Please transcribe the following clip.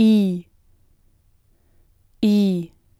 E.